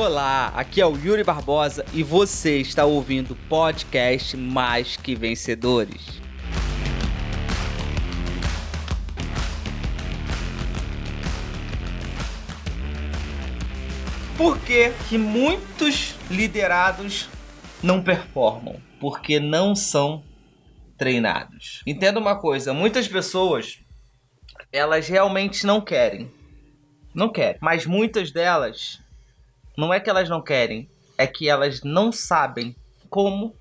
Olá, aqui é o Yuri Barbosa e você está ouvindo o podcast Mais Que Vencedores. Por que, que muitos liderados não performam? Porque não são treinados. Entenda uma coisa, muitas pessoas elas realmente não querem. Não querem. Mas muitas delas não é que elas não querem, é que elas não sabem como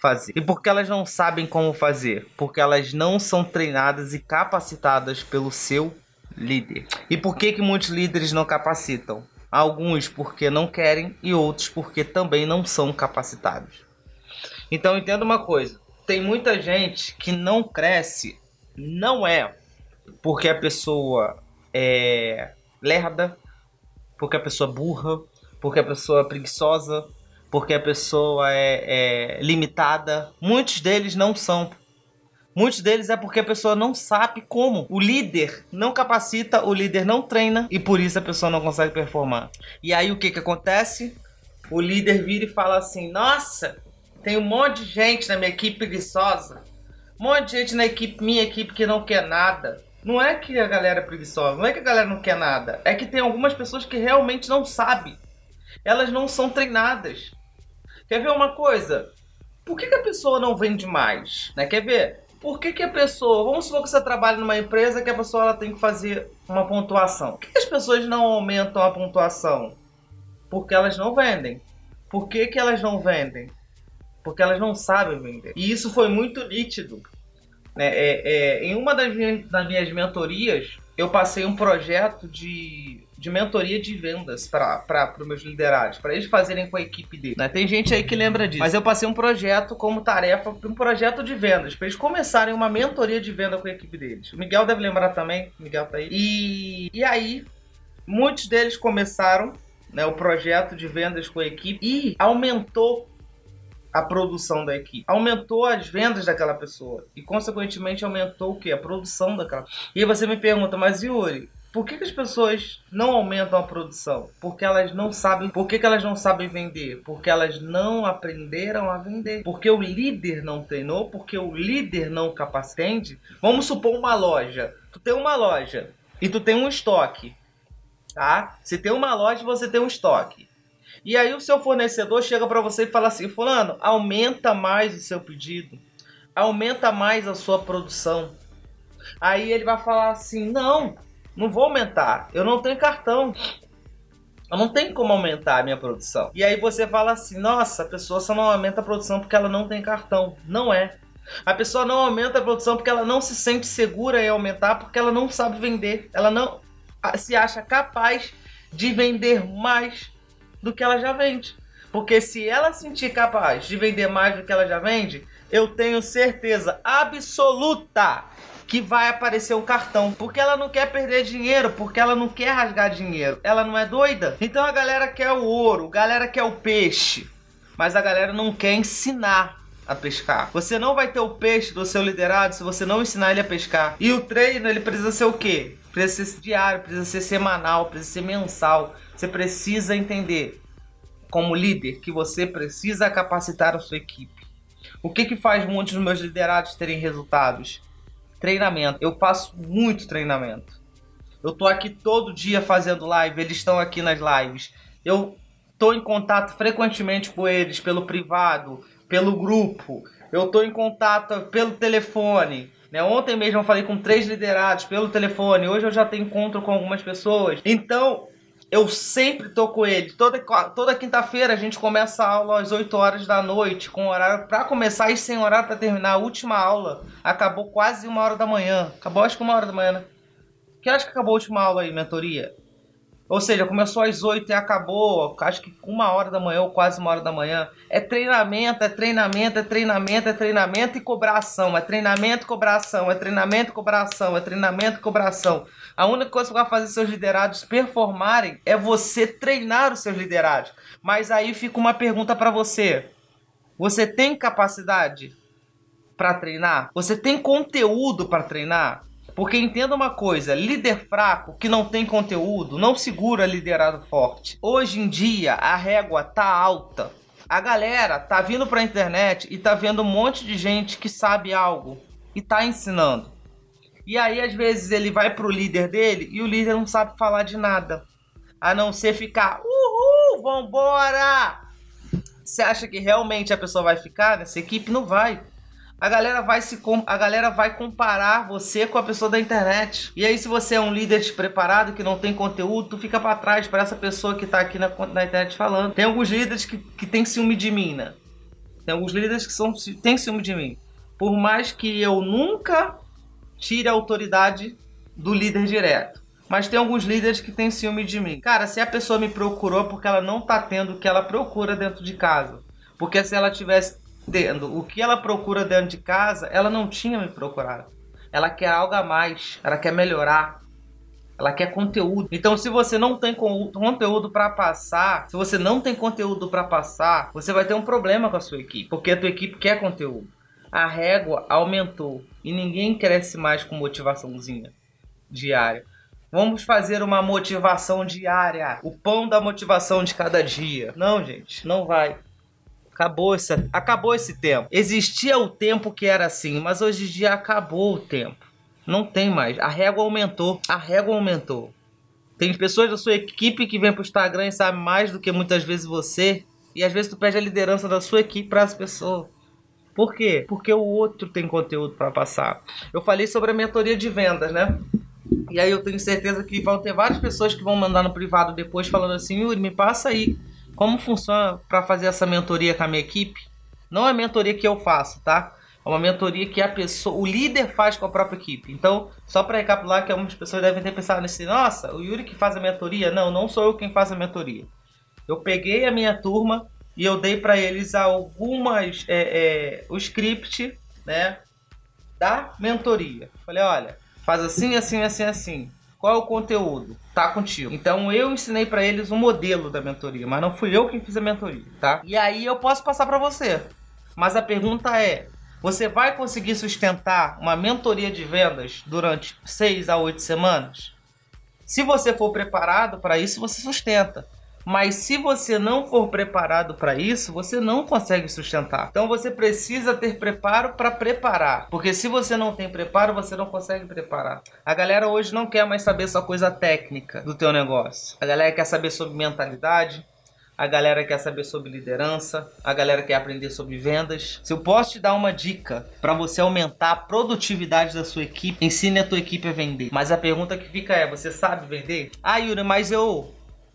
fazer. E por que elas não sabem como fazer? Porque elas não são treinadas e capacitadas pelo seu líder. E por que que muitos líderes não capacitam? Alguns porque não querem e outros porque também não são capacitados. Então entenda uma coisa, tem muita gente que não cresce não é porque a pessoa é lerda, porque a pessoa é burra, porque a pessoa é preguiçosa, porque a pessoa é, é limitada. Muitos deles não são. Muitos deles é porque a pessoa não sabe como. O líder não capacita, o líder não treina e por isso a pessoa não consegue performar. E aí o que que acontece? O líder vira e fala assim: Nossa, tem um monte de gente na minha equipe preguiçosa. Um monte de gente na equipe, minha equipe que não quer nada. Não é que a galera é preguiçosa, não é que a galera não quer nada. É que tem algumas pessoas que realmente não sabem. Elas não são treinadas. Quer ver uma coisa? Por que, que a pessoa não vende mais? Né? Quer ver? Por que, que a pessoa. Vamos supor que você trabalha numa empresa que a pessoa ela tem que fazer uma pontuação. Por que, que as pessoas não aumentam a pontuação? Porque elas não vendem. Por que, que elas não vendem? Porque elas não sabem vender. E isso foi muito nítido né? É, é, em uma das minhas, das minhas mentorias, eu passei um projeto de, de mentoria de vendas para os meus liderados, para eles fazerem com a equipe dele. Né? Tem gente aí que lembra disso. Mas eu passei um projeto como tarefa, um projeto de vendas, para eles começarem uma mentoria de venda com a equipe deles. O Miguel deve lembrar também, o Miguel tá aí. E, e aí, muitos deles começaram né, o projeto de vendas com a equipe e aumentou a produção da equipe. Aumentou as vendas daquela pessoa. E, consequentemente, aumentou o que? A produção daquela E aí você me pergunta, mas Yuri, por que, que, as pessoas não aumentam a produção? Porque elas não sabem. Por que, que elas não sabem vender? Porque elas não aprenderam a vender. Porque o líder não treinou, porque o líder não capacitende. Vamos supor uma loja. Tu tem uma loja e tu tem um estoque. Tá? Se tem uma loja, você tem um estoque. E aí o seu fornecedor chega para você e fala assim: "Fulano, aumenta mais o seu pedido. Aumenta mais a sua produção". Aí ele vai falar assim: "Não, não vou aumentar. Eu não tenho cartão. Eu não tenho como aumentar a minha produção". E aí você fala assim: "Nossa, a pessoa só não aumenta a produção porque ela não tem cartão". Não é. A pessoa não aumenta a produção porque ela não se sente segura em aumentar, porque ela não sabe vender. Ela não se acha capaz de vender mais do que ela já vende. Porque se ela sentir capaz de vender mais do que ela já vende, eu tenho certeza absoluta que vai aparecer um cartão. Porque ela não quer perder dinheiro, porque ela não quer rasgar dinheiro. Ela não é doida. Então a galera quer o ouro, a galera quer o peixe. Mas a galera não quer ensinar a pescar. Você não vai ter o peixe do seu liderado se você não ensinar ele a pescar. E o treino, ele precisa ser o quê? Precisa ser diário, precisa ser semanal, precisa ser mensal. Você precisa entender, como líder, que você precisa capacitar a sua equipe. O que, que faz muitos dos meus liderados terem resultados? Treinamento. Eu faço muito treinamento. Eu tô aqui todo dia fazendo live, eles estão aqui nas lives. Eu tô em contato frequentemente com eles pelo privado, pelo grupo. Eu tô em contato pelo telefone. Né? Ontem mesmo eu falei com três liderados pelo telefone. Hoje eu já tenho encontro com algumas pessoas. Então, eu sempre tô com ele. Toda, toda quinta-feira a gente começa a aula às 8 horas da noite, com horário para começar e sem horário para terminar. A última aula acabou quase uma hora da manhã. Acabou acho que uma hora da manhã, né? Que acho que acabou a última aula aí, mentoria? Ou seja, começou às 8 e acabou, acho que uma hora da manhã ou quase uma hora da manhã. É treinamento, é treinamento, é treinamento, é treinamento e cobração. É treinamento, cobração, é treinamento, cobração, é treinamento, cobração. A única coisa que vai fazer seus liderados performarem é você treinar os seus liderados. Mas aí fica uma pergunta para você. Você tem capacidade para treinar? Você tem conteúdo para treinar? Porque entenda uma coisa, líder fraco que não tem conteúdo não segura liderado forte. Hoje em dia a régua tá alta. A galera tá vindo pra internet e tá vendo um monte de gente que sabe algo e tá ensinando. E aí às vezes ele vai pro líder dele e o líder não sabe falar de nada. A não ser ficar, uhul, vambora! Você acha que realmente a pessoa vai ficar nessa equipe? Não vai a galera vai se a galera vai comparar você com a pessoa da internet. E aí se você é um líder despreparado que não tem conteúdo, tu fica para trás para essa pessoa que tá aqui na, na internet falando. Tem alguns líderes que, que tem ciúme de mim, né? Tem alguns líderes que são tem ciúme de mim. Por mais que eu nunca tire a autoridade do líder direto. Mas tem alguns líderes que têm ciúme de mim. Cara, se a pessoa me procurou porque ela não tá tendo o que ela procura dentro de casa. Porque se ela tivesse tendo o que ela procura dentro de casa, ela não tinha me procurado. Ela quer algo a mais, ela quer melhorar, ela quer conteúdo. Então, se você não tem conteúdo para passar, se você não tem conteúdo para passar, você vai ter um problema com a sua equipe, porque a tua equipe quer conteúdo. A régua aumentou e ninguém cresce mais com motivaçãozinha diária. Vamos fazer uma motivação diária, o pão da motivação de cada dia. Não, gente, não vai. Acabou esse, acabou esse tempo. Existia o tempo que era assim, mas hoje em dia acabou o tempo. Não tem mais. A régua aumentou. A régua aumentou. Tem pessoas da sua equipe que vêm pro Instagram e sabem mais do que muitas vezes você. E às vezes tu pede a liderança da sua equipe para as pessoas. Por quê? Porque o outro tem conteúdo para passar. Eu falei sobre a mentoria de vendas, né? E aí eu tenho certeza que vão ter várias pessoas que vão mandar no privado depois falando assim, Yuri, me passa aí como funciona para fazer essa mentoria com a minha equipe? Não é mentoria que eu faço, tá? É uma mentoria que a pessoa, o líder faz com a própria equipe. Então, só para recapitular que algumas pessoas devem ter pensado nesse, nossa, o Yuri que faz a mentoria? Não, não sou eu quem faz a mentoria. Eu peguei a minha turma e eu dei para eles algumas é, é, o script, né, da mentoria. Falei, olha, faz assim, assim, assim, assim. Qual é o conteúdo? Tá contigo. Então eu ensinei para eles o um modelo da mentoria, mas não fui eu quem fiz a mentoria, tá? E aí eu posso passar para você. Mas a pergunta é: você vai conseguir sustentar uma mentoria de vendas durante 6 a 8 semanas? Se você for preparado para isso, você sustenta. Mas se você não for preparado para isso, você não consegue sustentar. Então você precisa ter preparo para preparar, porque se você não tem preparo, você não consegue preparar. A galera hoje não quer mais saber só coisa técnica do teu negócio. A galera quer saber sobre mentalidade, a galera quer saber sobre liderança, a galera quer aprender sobre vendas. Se eu posso te dar uma dica para você aumentar a produtividade da sua equipe, ensine a tua equipe a vender. Mas a pergunta que fica é: você sabe vender? Ah, Yuri, mas eu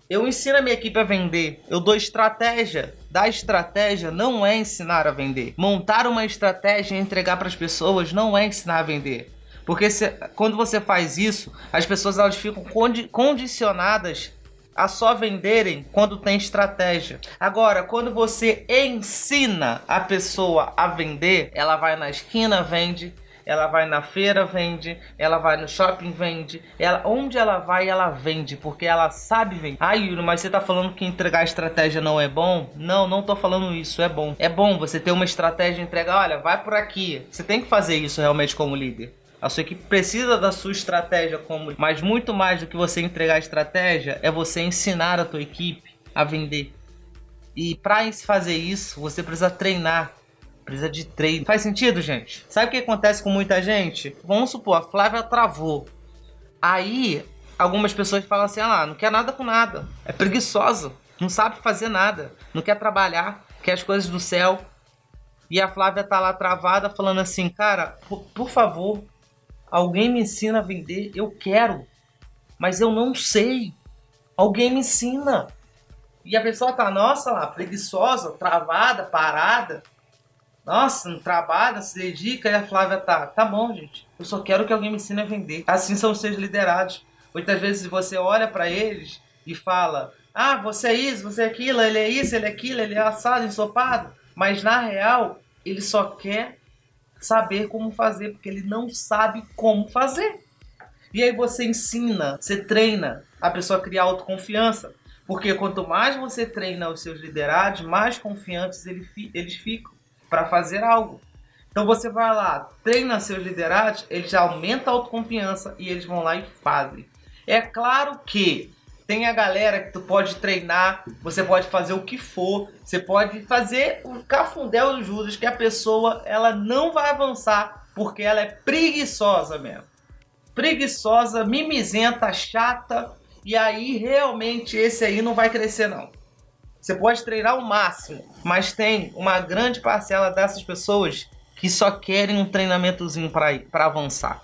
eu ensino a minha equipe a vender. Eu dou estratégia. Dar estratégia não é ensinar a vender. Montar uma estratégia e entregar para as pessoas não é ensinar a vender. Porque se, quando você faz isso, as pessoas elas ficam condi condicionadas a só venderem quando tem estratégia. Agora, quando você ensina a pessoa a vender, ela vai na esquina, vende, ela vai na feira, vende, ela vai no shopping, vende, ela, onde ela vai, ela vende, porque ela sabe vender. Ah, Yuri, mas você tá falando que entregar estratégia não é bom? Não, não tô falando isso, é bom. É bom você ter uma estratégia entregar, olha, vai por aqui. Você tem que fazer isso realmente como líder. A sua equipe precisa da sua estratégia como, mas muito mais do que você entregar a estratégia é você ensinar a tua equipe a vender. E para fazer isso, você precisa treinar Precisa de treino. Faz sentido, gente? Sabe o que acontece com muita gente? Vamos supor, a Flávia travou. Aí, algumas pessoas falam assim: ah, não quer nada com nada. É preguiçosa. Não sabe fazer nada. Não quer trabalhar. Quer as coisas do céu. E a Flávia tá lá travada falando assim: cara, por, por favor, alguém me ensina a vender. Eu quero. Mas eu não sei. Alguém me ensina. E a pessoa tá, nossa lá, preguiçosa, travada, parada. Nossa, não trabalha, se dedica, e a Flávia tá. Tá bom, gente. Eu só quero que alguém me ensine a vender. Assim são os seus liderados. Muitas vezes você olha para eles e fala: Ah, você é isso, você é aquilo, ele é isso, ele é aquilo, ele é assado, ensopado. Mas na real, ele só quer saber como fazer, porque ele não sabe como fazer. E aí você ensina, você treina a pessoa a criar autoconfiança. Porque quanto mais você treina os seus liderados, mais confiantes eles ficam para fazer algo. Então você vai lá, treina seus liderados, eles aumentam a autoconfiança e eles vão lá e fazem. É claro que tem a galera que tu pode treinar, você pode fazer o que for, você pode fazer o cafundel dos Judas, que a pessoa ela não vai avançar porque ela é preguiçosa mesmo. Preguiçosa, mimizenta, chata, e aí realmente esse aí não vai crescer não. Você pode treinar o máximo, mas tem uma grande parcela dessas pessoas que só querem um treinamentozinho para avançar.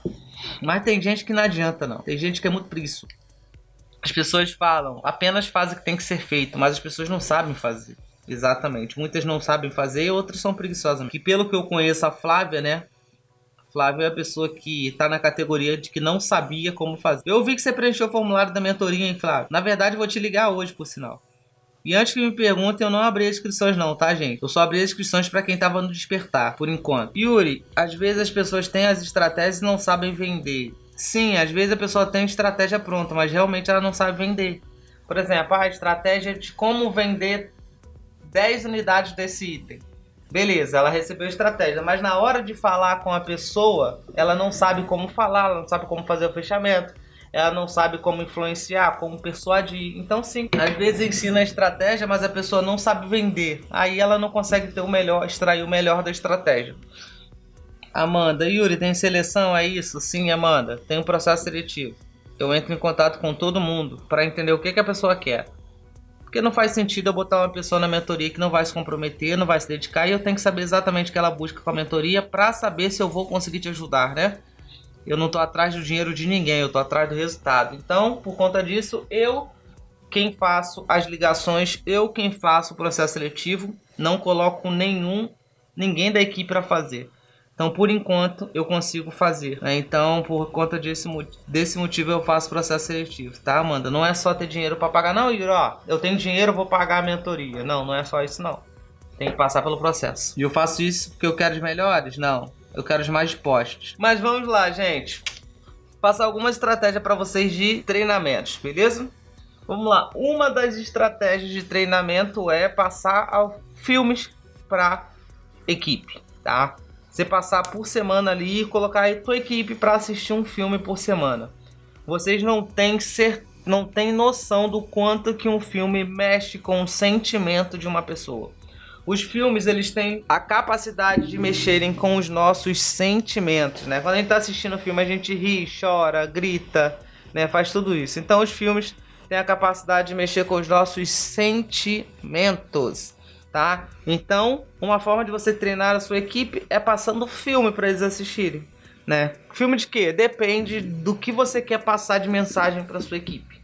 Mas tem gente que não adianta não. Tem gente que é muito preguiçoso. As pessoas falam, apenas faz o que tem que ser feito, mas as pessoas não sabem fazer. Exatamente. Muitas não sabem fazer e outras são preguiçosas. Que pelo que eu conheço a Flávia, né? Flávia é a pessoa que está na categoria de que não sabia como fazer. Eu vi que você preencheu o formulário da mentoria, hein, Flávio? Na verdade, vou te ligar hoje, por sinal. E antes que me perguntem, eu não abri as inscrições não, tá, gente? Eu só abri as inscrições para quem tava no despertar, por enquanto. Yuri, às vezes as pessoas têm as estratégias e não sabem vender. Sim, às vezes a pessoa tem estratégia pronta, mas realmente ela não sabe vender. Por exemplo, a estratégia de como vender 10 unidades desse item. Beleza, ela recebeu a estratégia, mas na hora de falar com a pessoa, ela não sabe como falar, ela não sabe como fazer o fechamento, ela não sabe como influenciar, como persuadir. Então, sim, às vezes ensina a estratégia, mas a pessoa não sabe vender. Aí ela não consegue ter o melhor, extrair o melhor da estratégia. Amanda, Yuri, tem seleção? É isso? Sim, Amanda, tem um processo seletivo. Eu entro em contato com todo mundo para entender o que, que a pessoa quer. Porque não faz sentido eu botar uma pessoa na mentoria que não vai se comprometer, não vai se dedicar, e eu tenho que saber exatamente o que ela busca com a mentoria para saber se eu vou conseguir te ajudar, né? Eu não tô atrás do dinheiro de ninguém, eu tô atrás do resultado. Então, por conta disso, eu quem faço as ligações, eu quem faço o processo seletivo, não coloco nenhum ninguém da equipe para fazer. Então, por enquanto, eu consigo fazer. Né? Então, por conta desse, desse motivo, eu faço processo seletivo, tá, Amanda? Não é só ter dinheiro para pagar, não, Yuri, ó, eu tenho dinheiro, vou pagar a mentoria. Não, não é só isso, não. Tem que passar pelo processo. E eu faço isso porque eu quero os melhores? Não. Eu quero os mais dispostos. Mas vamos lá, gente. Passar alguma estratégia para vocês de treinamentos, beleza? Vamos lá. Uma das estratégias de treinamento é passar filmes para equipe, tá? Você passar por semana ali e colocar a tua equipe para assistir um filme por semana. Vocês não têm ser, não têm noção do quanto que um filme mexe com o sentimento de uma pessoa. Os filmes eles têm a capacidade de mexerem com os nossos sentimentos, né? Quando a gente está assistindo o filme a gente ri, chora, grita, né? Faz tudo isso. Então os filmes têm a capacidade de mexer com os nossos sentimentos tá? Então, uma forma de você treinar a sua equipe é passando filme para eles assistirem, né? Filme de quê? Depende do que você quer passar de mensagem para sua equipe.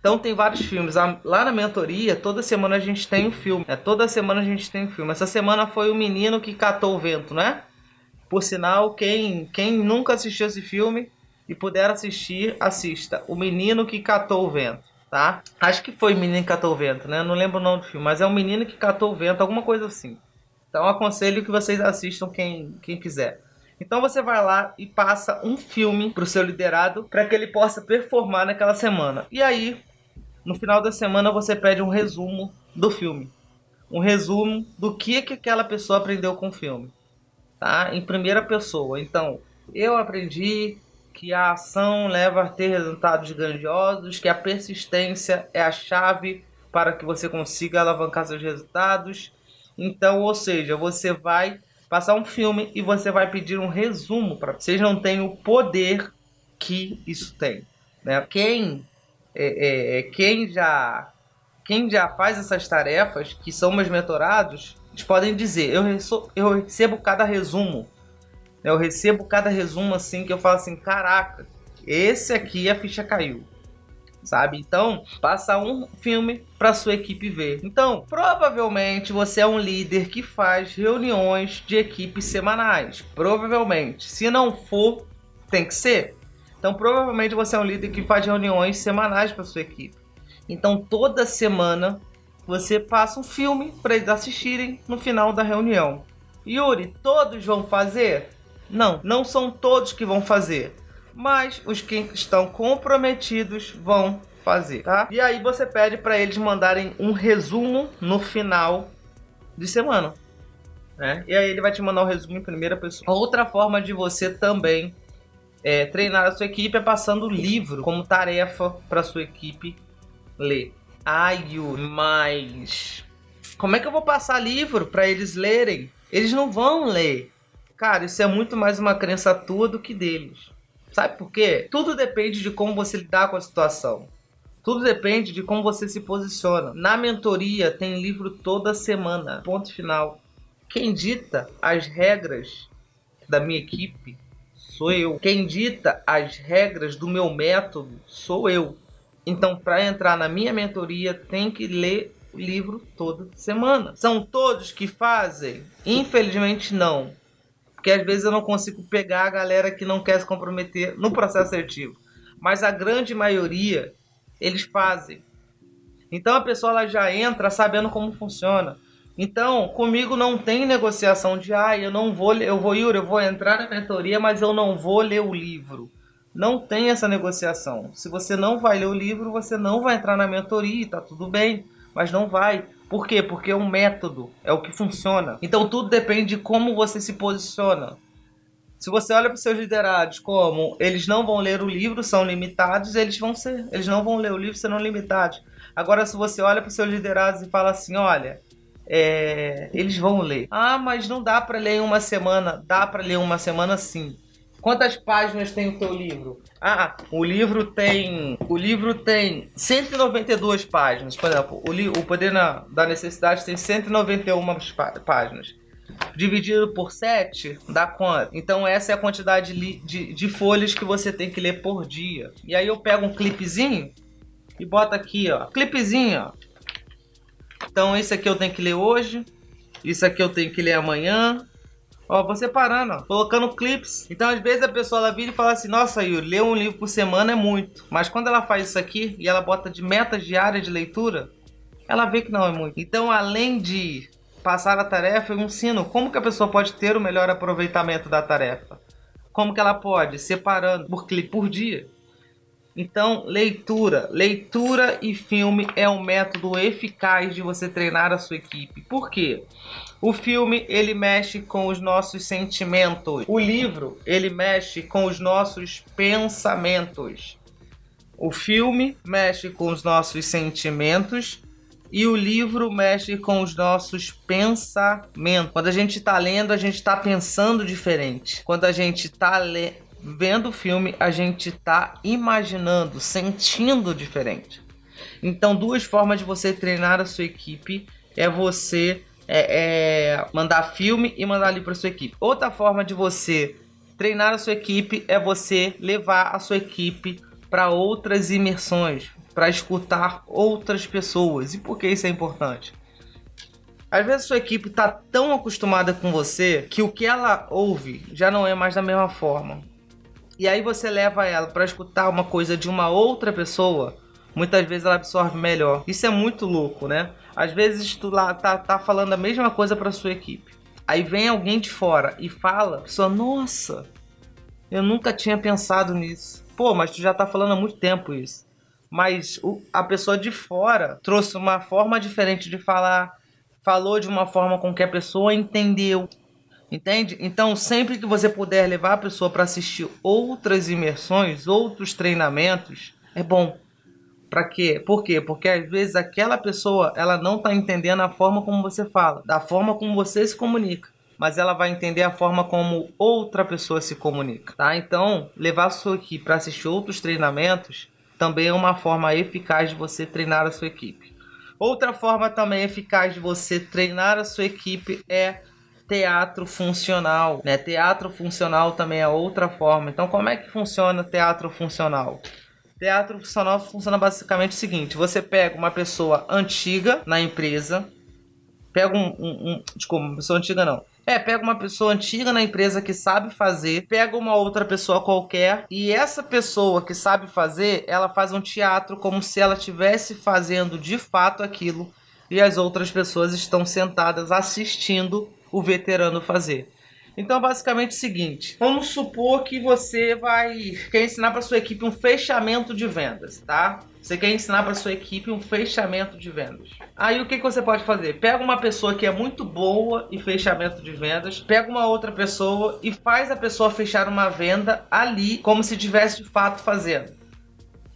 Então tem vários filmes. Lá na mentoria, toda semana a gente tem um filme. É, toda semana a gente tem um filme. Essa semana foi o menino que catou o vento, né? Por sinal, quem, quem nunca assistiu esse filme e puder assistir, assista. O menino que catou o vento tá? Acho que foi Menino que Catou o Vento, né? Não lembro o nome do filme, mas é um menino que catou o vento, alguma coisa assim. Então aconselho que vocês assistam quem, quem quiser. Então você vai lá e passa um filme pro seu liderado para que ele possa performar naquela semana. E aí, no final da semana você pede um resumo do filme. Um resumo do que que aquela pessoa aprendeu com o filme, tá? Em primeira pessoa. Então, eu aprendi que a ação leva a ter resultados grandiosos, que a persistência é a chave para que você consiga alavancar seus resultados. Então, ou seja, você vai passar um filme e você vai pedir um resumo para vocês não têm o poder que isso tem, né? Quem é, é, é, quem já quem já faz essas tarefas, que são meus mentorados, eles podem dizer, eu, eu recebo cada resumo eu recebo cada resumo assim que eu falo assim, caraca, esse aqui a ficha caiu. Sabe? Então, passa um filme para sua equipe ver. Então, provavelmente você é um líder que faz reuniões de equipe semanais. Provavelmente. Se não for, tem que ser. Então, provavelmente você é um líder que faz reuniões semanais para sua equipe. Então, toda semana você passa um filme para eles assistirem no final da reunião. Yuri, todos vão fazer? Não, não são todos que vão fazer, mas os que estão comprometidos vão fazer, tá? E aí você pede para eles mandarem um resumo no final de semana. né? E aí ele vai te mandar um resumo em primeira pessoa. Outra forma de você também é, treinar a sua equipe é passando livro como tarefa para sua equipe ler. Ai, mas como é que eu vou passar livro para eles lerem? Eles não vão ler. Cara, isso é muito mais uma crença tua do que deles. Sabe por quê? Tudo depende de como você lidar com a situação. Tudo depende de como você se posiciona. Na mentoria tem livro toda semana. Ponto final. Quem dita as regras da minha equipe sou eu. Quem dita as regras do meu método sou eu. Então, para entrar na minha mentoria, tem que ler o livro toda semana. São todos que fazem? Infelizmente, não. Porque às vezes eu não consigo pegar a galera que não quer se comprometer no processo seletivo. Mas a grande maioria, eles fazem. Então a pessoa ela já entra sabendo como funciona. Então, comigo não tem negociação de ah, eu não vou, eu vou, Yuri, eu vou entrar na mentoria, mas eu não vou ler o livro. Não tem essa negociação. Se você não vai ler o livro, você não vai entrar na mentoria, tá tudo bem, mas não vai. Por quê? Porque é um método, é o que funciona. Então tudo depende de como você se posiciona. Se você olha para seus liderados como eles não vão ler o livro, são limitados, eles vão ser. Eles não vão ler o livro, serão limitados. Agora, se você olha para seus liderados e fala assim, olha, é, eles vão ler. Ah, mas não dá para ler em uma semana. Dá para ler uma semana sim. Quantas páginas tem o teu livro? Ah, o livro tem. O livro tem 192 páginas. Por exemplo, o, li, o Poder na, da Necessidade tem 191 páginas. Dividido por 7 dá quanto? Então, essa é a quantidade de, de, de folhas que você tem que ler por dia. E aí eu pego um clipezinho e boto aqui, ó. Clipezinho, ó. Então, esse aqui eu tenho que ler hoje. Isso aqui eu tenho que ler amanhã. Ó, vou separando, ó, colocando clips. Então, às vezes a pessoa ela vira e fala assim: Nossa, Yuri, ler um livro por semana é muito. Mas quando ela faz isso aqui e ela bota de metas diárias de leitura, ela vê que não é muito. Então, além de passar a tarefa, eu ensino como que a pessoa pode ter o melhor aproveitamento da tarefa. Como que ela pode, separando por clipe por dia. Então, leitura. Leitura e filme é um método eficaz de você treinar a sua equipe. Por quê? O filme, ele mexe com os nossos sentimentos. O livro, ele mexe com os nossos pensamentos. O filme mexe com os nossos sentimentos e o livro mexe com os nossos pensamentos. Quando a gente está lendo, a gente está pensando diferente. Quando a gente está lendo vendo o filme, a gente tá imaginando, sentindo diferente. Então, duas formas de você treinar a sua equipe é você é, é mandar filme e mandar ali para sua equipe. Outra forma de você treinar a sua equipe é você levar a sua equipe para outras imersões, para escutar outras pessoas. E por que isso é importante? Às vezes a sua equipe está tão acostumada com você que o que ela ouve já não é mais da mesma forma e aí você leva ela para escutar uma coisa de uma outra pessoa, muitas vezes ela absorve melhor. Isso é muito louco, né? Às vezes tu lá tá, tá falando a mesma coisa para sua equipe. Aí vem alguém de fora e fala, pessoa, nossa, eu nunca tinha pensado nisso. Pô, mas tu já tá falando há muito tempo isso. Mas o, a pessoa de fora trouxe uma forma diferente de falar, falou de uma forma com que a pessoa entendeu. Entende? Então, sempre que você puder levar a pessoa para assistir outras imersões, outros treinamentos, é bom. Para quê? Por quê? Porque às vezes aquela pessoa, ela não está entendendo a forma como você fala, da forma como você se comunica, mas ela vai entender a forma como outra pessoa se comunica, tá? Então, levar a sua equipe para assistir outros treinamentos também é uma forma eficaz de você treinar a sua equipe. Outra forma também eficaz de você treinar a sua equipe é teatro funcional, né? Teatro funcional também é outra forma. Então, como é que funciona teatro funcional? Teatro funcional funciona basicamente o seguinte: você pega uma pessoa antiga na empresa, pega um, um, um desculpa, uma pessoa antiga não. É, pega uma pessoa antiga na empresa que sabe fazer, pega uma outra pessoa qualquer e essa pessoa que sabe fazer, ela faz um teatro como se ela estivesse fazendo de fato aquilo e as outras pessoas estão sentadas assistindo o veterano fazer. Então, basicamente é o seguinte: vamos supor que você vai quer ensinar para sua equipe um fechamento de vendas, tá? Você quer ensinar para sua equipe um fechamento de vendas. Aí o que, que você pode fazer? Pega uma pessoa que é muito boa em fechamento de vendas, pega uma outra pessoa e faz a pessoa fechar uma venda ali, como se tivesse de fato fazendo.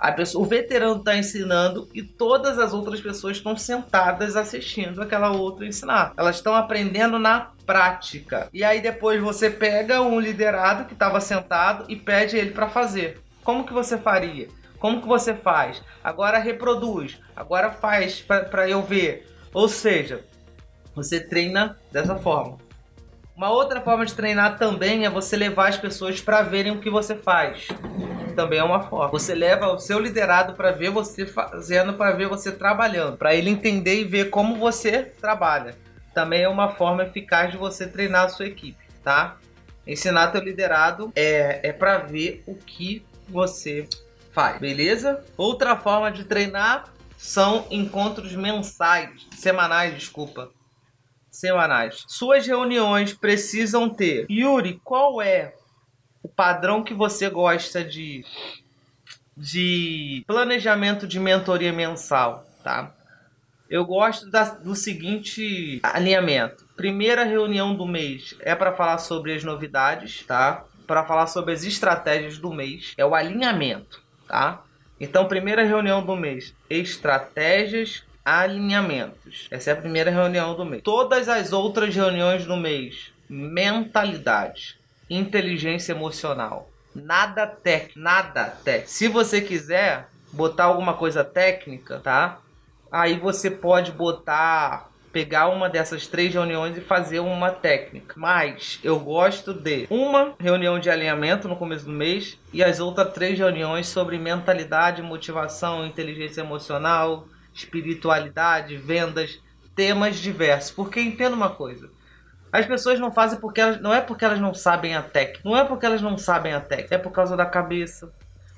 A pessoa, o veterano está ensinando e todas as outras pessoas estão sentadas assistindo aquela outra ensinar. Elas estão aprendendo na prática. E aí depois você pega um liderado que estava sentado e pede ele para fazer. Como que você faria? Como que você faz? Agora reproduz. Agora faz para eu ver. Ou seja, você treina dessa forma. Uma outra forma de treinar também é você levar as pessoas para verem o que você faz. Também é uma forma. Você leva o seu liderado para ver você fazendo, para ver você trabalhando, para ele entender e ver como você trabalha. Também é uma forma eficaz de você treinar a sua equipe, tá? Ensinar teu liderado é, é para ver o que você faz, beleza? Outra forma de treinar são encontros mensais, semanais, desculpa semanais. Suas reuniões precisam ter. Yuri, qual é o padrão que você gosta de de planejamento de mentoria mensal, tá? Eu gosto da, do seguinte alinhamento. Primeira reunião do mês é para falar sobre as novidades, tá? Para falar sobre as estratégias do mês, é o alinhamento, tá? Então, primeira reunião do mês, estratégias alinhamentos. Essa é a primeira reunião do mês. Todas as outras reuniões do mês, mentalidade, inteligência emocional. Nada técnico, nada técnico. Se você quiser botar alguma coisa técnica, tá? Aí você pode botar pegar uma dessas três reuniões e fazer uma técnica. Mas eu gosto de uma reunião de alinhamento no começo do mês e as outras três reuniões sobre mentalidade, motivação, inteligência emocional, espiritualidade, vendas, temas diversos. Porque entenda uma coisa. As pessoas não fazem porque elas. Não é porque elas não sabem a técnica. Não é porque elas não sabem a técnica. É por causa da cabeça.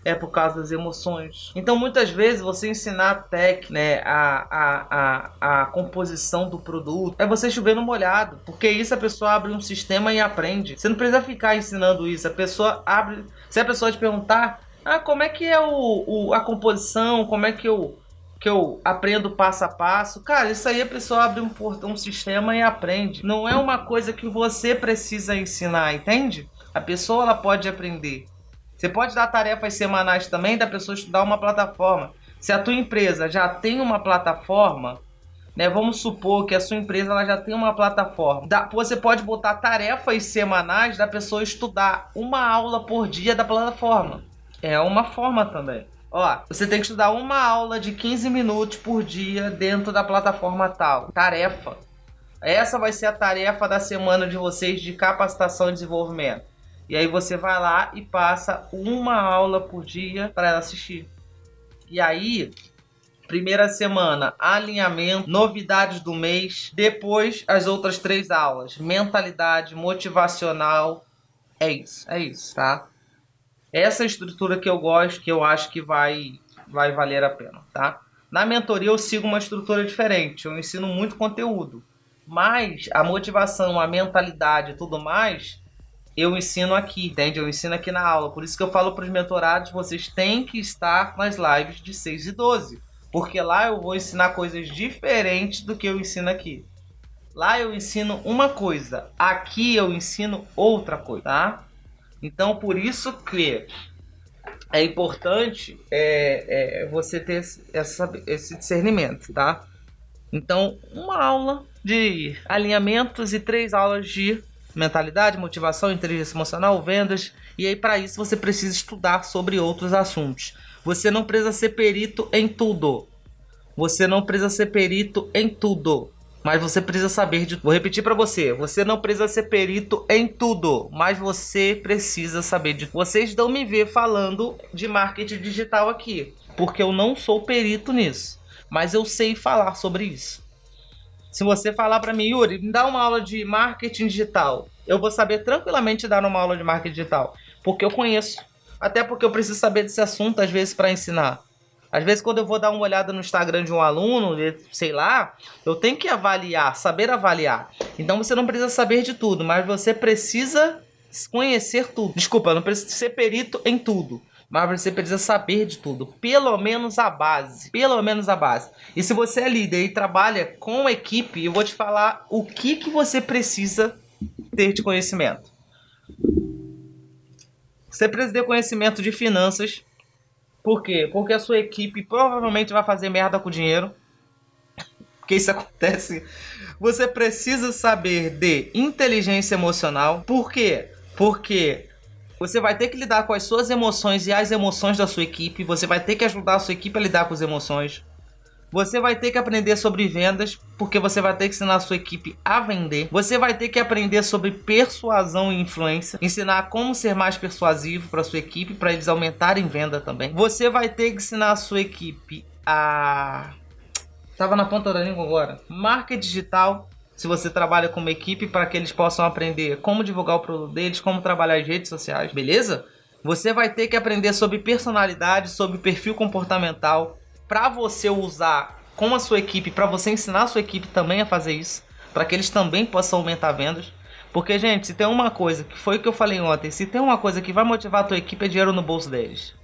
É por causa das emoções. Então, muitas vezes, você ensinar a técnica, né, a, a, a, a composição do produto, é você chover no molhado. Porque isso a pessoa abre um sistema e aprende. Você não precisa ficar ensinando isso. A pessoa abre. Se a pessoa te perguntar, ah, como é que é o, o a composição, como é que eu que eu aprendo passo a passo. Cara, isso aí a pessoa abre um um sistema e aprende. Não é uma coisa que você precisa ensinar, entende? A pessoa ela pode aprender. Você pode dar tarefas semanais também da pessoa estudar uma plataforma. Se a tua empresa já tem uma plataforma, né, vamos supor que a sua empresa ela já tem uma plataforma. você pode botar tarefas semanais da pessoa estudar uma aula por dia da plataforma. É uma forma também. Ó, você tem que estudar uma aula de 15 minutos por dia dentro da plataforma tal. Tarefa. Essa vai ser a tarefa da semana de vocês de capacitação e desenvolvimento. E aí você vai lá e passa uma aula por dia para ela assistir. E aí, primeira semana, alinhamento, novidades do mês. Depois, as outras três aulas: mentalidade, motivacional. É isso, é isso, tá? Essa estrutura que eu gosto, que eu acho que vai, vai valer a pena, tá? Na mentoria eu sigo uma estrutura diferente, eu ensino muito conteúdo, mas a motivação, a mentalidade e tudo mais, eu ensino aqui, entende? Eu ensino aqui na aula. Por isso que eu falo para os mentorados, vocês têm que estar nas lives de 6 e 12, porque lá eu vou ensinar coisas diferentes do que eu ensino aqui. Lá eu ensino uma coisa, aqui eu ensino outra coisa, tá? Então, por isso que é importante é, é você ter essa, esse discernimento, tá? Então, uma aula de alinhamentos e três aulas de mentalidade, motivação, inteligência emocional, vendas. E aí, para isso, você precisa estudar sobre outros assuntos. Você não precisa ser perito em tudo. Você não precisa ser perito em tudo mas você precisa saber de. Vou repetir para você: você não precisa ser perito em tudo, mas você precisa saber de. Vocês não me ver falando de marketing digital aqui, porque eu não sou perito nisso, mas eu sei falar sobre isso. Se você falar para mim, Yuri, me dá uma aula de marketing digital, eu vou saber tranquilamente dar uma aula de marketing digital, porque eu conheço. Até porque eu preciso saber desse assunto às vezes para ensinar. Às vezes, quando eu vou dar uma olhada no Instagram de um aluno, sei lá, eu tenho que avaliar, saber avaliar. Então você não precisa saber de tudo, mas você precisa conhecer tudo. Desculpa, não precisa ser perito em tudo. Mas você precisa saber de tudo, pelo menos a base, pelo menos a base. E se você é líder e trabalha com equipe, eu vou te falar o que, que você precisa ter de conhecimento. Você precisa ter conhecimento de finanças. Por quê? Porque a sua equipe provavelmente vai fazer merda com o dinheiro. Porque isso acontece. Você precisa saber de inteligência emocional. Por quê? Porque você vai ter que lidar com as suas emoções e as emoções da sua equipe. Você vai ter que ajudar a sua equipe a lidar com as emoções. Você vai ter que aprender sobre vendas, porque você vai ter que ensinar a sua equipe a vender. Você vai ter que aprender sobre persuasão e influência, ensinar como ser mais persuasivo para sua equipe, para eles aumentarem venda também. Você vai ter que ensinar a sua equipe a Tava na ponta da língua agora. Marca digital, se você trabalha com uma equipe para que eles possam aprender como divulgar o produto deles, como trabalhar as redes sociais, beleza? Você vai ter que aprender sobre personalidade, sobre perfil comportamental, para você usar com a sua equipe, para você ensinar a sua equipe também a fazer isso, para que eles também possam aumentar vendas. Porque, gente, se tem uma coisa, que foi o que eu falei ontem, se tem uma coisa que vai motivar a tua equipe é dinheiro no bolso deles.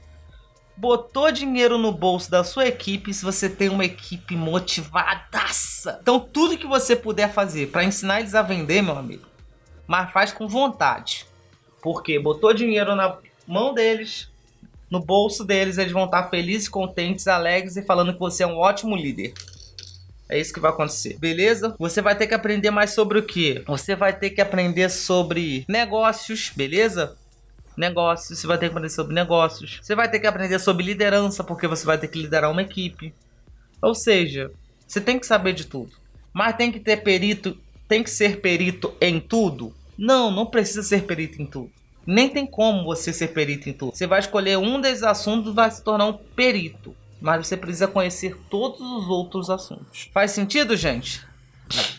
Botou dinheiro no bolso da sua equipe se você tem uma equipe motivadaça. Então, tudo que você puder fazer para ensinar eles a vender, meu amigo, mas faz com vontade. Porque botou dinheiro na mão deles, no bolso deles, eles vão estar felizes, contentes, alegres e falando que você é um ótimo líder. É isso que vai acontecer. Beleza? Você vai ter que aprender mais sobre o que? Você vai ter que aprender sobre negócios, beleza? Negócios, você vai ter que aprender sobre negócios. Você vai ter que aprender sobre liderança, porque você vai ter que liderar uma equipe. Ou seja, você tem que saber de tudo. Mas tem que ter perito, tem que ser perito em tudo? Não, não precisa ser perito em tudo. Nem tem como você ser perito em tudo. Você vai escolher um desses assuntos e vai se tornar um perito. Mas você precisa conhecer todos os outros assuntos. Faz sentido, gente?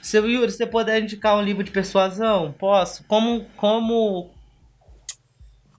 Seu Yuri, você puder indicar um livro de persuasão? Posso? Como, como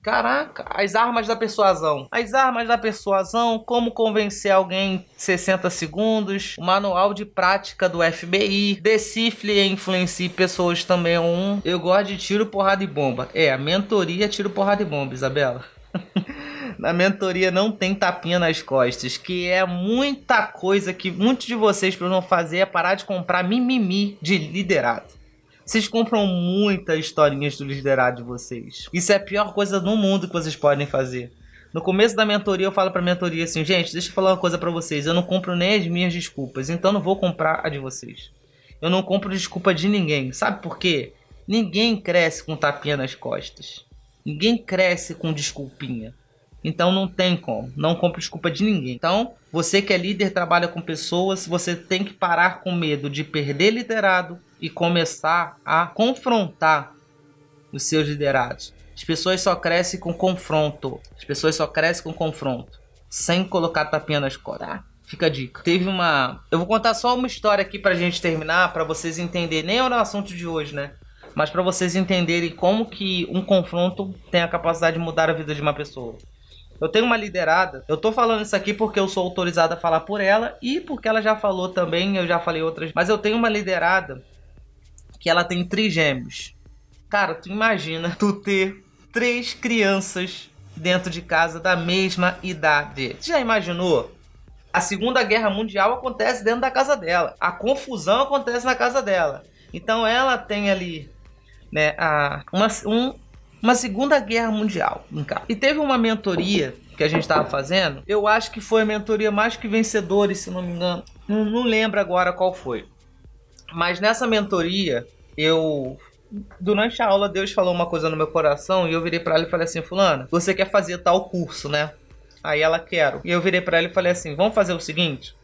Caraca, as armas da persuasão. As armas da persuasão, como convencer alguém em 60 segundos, o manual de prática do FBI, decifre e influencie pessoas também um. Eu gosto de tiro, porrada e bomba. É, a mentoria tiro, porrada e bomba, Isabela. Na mentoria não tem tapinha nas costas, que é muita coisa que muitos de vocês precisam fazer é parar de comprar mimimi de liderado. Vocês compram muitas historinhas do liderado de vocês. Isso é a pior coisa no mundo que vocês podem fazer. No começo da mentoria eu falo pra mentoria assim, gente, deixa eu falar uma coisa para vocês. Eu não compro nem as minhas desculpas, então não vou comprar a de vocês. Eu não compro desculpa de ninguém. Sabe por quê? Ninguém cresce com tapinha nas costas. Ninguém cresce com desculpinha. Então não tem como. Não compre desculpa de ninguém. Então, você que é líder, trabalha com pessoas, você tem que parar com medo de perder liderado, e começar a confrontar os seus liderados. As pessoas só crescem com confronto. As pessoas só crescem com confronto. Sem colocar tapinha na escola. Fica a dica. Teve uma. Eu vou contar só uma história aqui pra gente terminar, para vocês entenderem. Nem é o assunto de hoje, né? Mas para vocês entenderem como que um confronto tem a capacidade de mudar a vida de uma pessoa. Eu tenho uma liderada. Eu tô falando isso aqui porque eu sou autorizado a falar por ela e porque ela já falou também, eu já falei outras. Mas eu tenho uma liderada que ela tem trigêmeos. Cara, tu imagina tu ter três crianças dentro de casa da mesma idade. Já imaginou? A Segunda Guerra Mundial acontece dentro da casa dela. A confusão acontece na casa dela. Então ela tem ali né, a, uma, um, uma Segunda Guerra Mundial em casa. E teve uma mentoria que a gente estava fazendo. Eu acho que foi a mentoria mais que vencedores, se não me engano. Não, não lembro agora qual foi. Mas nessa mentoria, eu durante a aula Deus falou uma coisa no meu coração e eu virei para ela e falei assim, fulana, você quer fazer tal curso, né? Aí ela quero. E eu virei para ela e falei assim, vamos fazer o seguinte: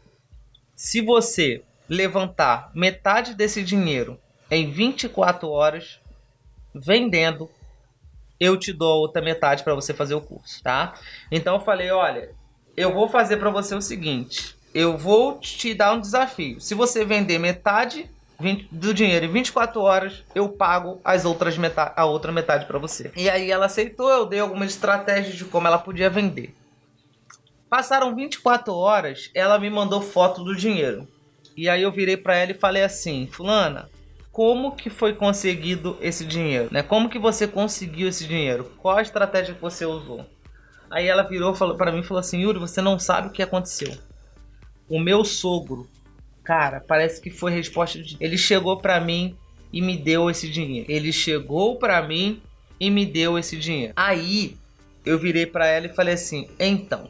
se você levantar metade desse dinheiro em 24 horas vendendo, eu te dou a outra metade para você fazer o curso, tá? Então eu falei, olha, eu vou fazer para você o seguinte, eu vou te dar um desafio. Se você vender metade 20, do dinheiro em 24 horas, eu pago as outras metade, a outra metade para você. E aí ela aceitou, eu dei algumas estratégias de como ela podia vender. Passaram 24 horas, ela me mandou foto do dinheiro. E aí eu virei para ela e falei assim: "Fulana, como que foi conseguido esse dinheiro, né? Como que você conseguiu esse dinheiro? Qual a estratégia que você usou?" Aí ela virou para mim e falou assim: "Yuri, você não sabe o que aconteceu. O meu sogro, cara, parece que foi resposta de ele chegou para mim e me deu esse dinheiro. Ele chegou para mim e me deu esse dinheiro. Aí eu virei para ela e falei assim: "Então,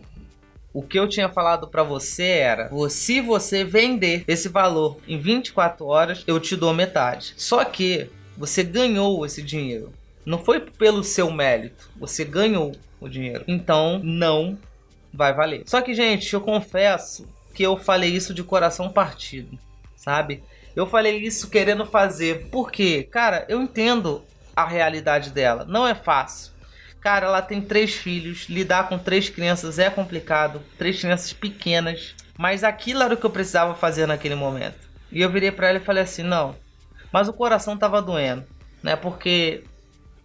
o que eu tinha falado para você era: se você vender esse valor em 24 horas, eu te dou metade. Só que você ganhou esse dinheiro. Não foi pelo seu mérito, você ganhou o dinheiro. Então não vai valer. Só que, gente, eu confesso que eu falei isso de coração partido, sabe? Eu falei isso querendo fazer. Porque, cara, eu entendo a realidade dela. Não é fácil. Cara, ela tem três filhos, lidar com três crianças é complicado, três crianças pequenas, mas aquilo era o que eu precisava fazer naquele momento. E eu virei para ela e falei assim: "Não". Mas o coração tava doendo, né? Porque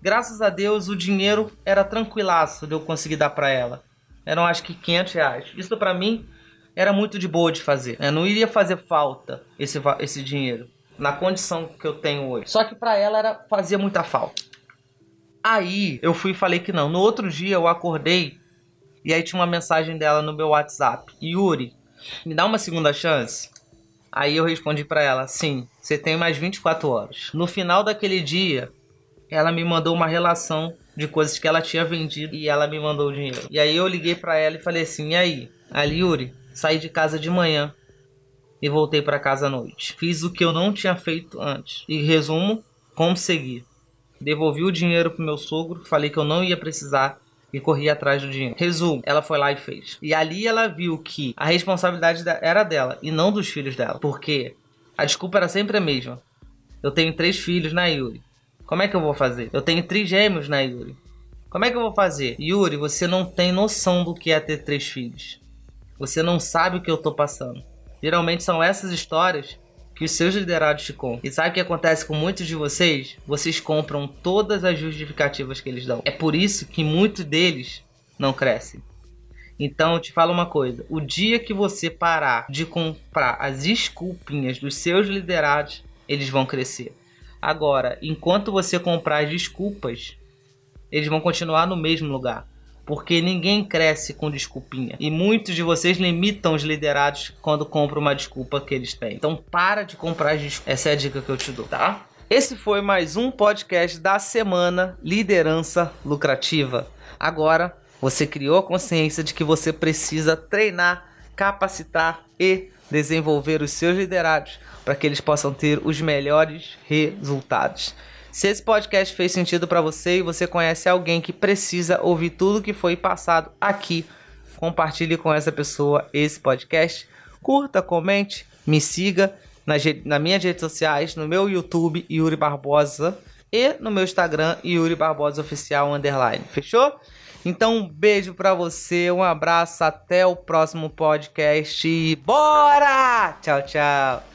graças a Deus o dinheiro era tranquilaço de eu conseguir dar para ela. Eram acho que 500 reais. Isso para mim era muito de boa de fazer. Né? Não iria fazer falta esse, esse dinheiro na condição que eu tenho hoje. Só que para ela era fazia muita falta. Aí eu fui e falei que não. No outro dia eu acordei e aí tinha uma mensagem dela no meu WhatsApp. Yuri, me dá uma segunda chance? Aí eu respondi para ela: sim, você tem mais 24 horas. No final daquele dia, ela me mandou uma relação de coisas que ela tinha vendido e ela me mandou o dinheiro. E aí eu liguei para ela e falei assim: e aí? Ali, Yuri, saí de casa de manhã e voltei para casa à noite. Fiz o que eu não tinha feito antes. E resumo, consegui. Devolvi o dinheiro pro meu sogro, falei que eu não ia precisar e corri atrás do dinheiro. Resumo, ela foi lá e fez. E ali ela viu que a responsabilidade era dela e não dos filhos dela. Porque a desculpa era sempre a mesma. Eu tenho três filhos, né, Yuri? Como é que eu vou fazer? Eu tenho três gêmeos, né, Yuri? Como é que eu vou fazer? Yuri, você não tem noção do que é ter três filhos. Você não sabe o que eu tô passando. Geralmente são essas histórias que os seus liderados te contam. E sabe o que acontece com muitos de vocês? Vocês compram todas as justificativas que eles dão. É por isso que muitos deles não crescem. Então, eu te falo uma coisa: o dia que você parar de comprar as desculpinhas dos seus liderados, eles vão crescer. Agora, enquanto você comprar as desculpas, eles vão continuar no mesmo lugar porque ninguém cresce com desculpinha. E muitos de vocês limitam os liderados quando compram uma desculpa que eles têm. Então para de comprar desculpas. Essa é a dica que eu te dou, tá? Esse foi mais um podcast da semana Liderança Lucrativa. Agora você criou a consciência de que você precisa treinar, capacitar e desenvolver os seus liderados para que eles possam ter os melhores resultados. Se esse podcast fez sentido para você e você conhece alguém que precisa ouvir tudo que foi passado aqui, compartilhe com essa pessoa esse podcast. Curta, comente, me siga nas, minhas redes sociais, no meu YouTube, Yuri Barbosa, e no meu Instagram, Yuri Barbosa Oficial Underline. Fechou? Então, um beijo para você, um abraço, até o próximo podcast e bora! Tchau, tchau!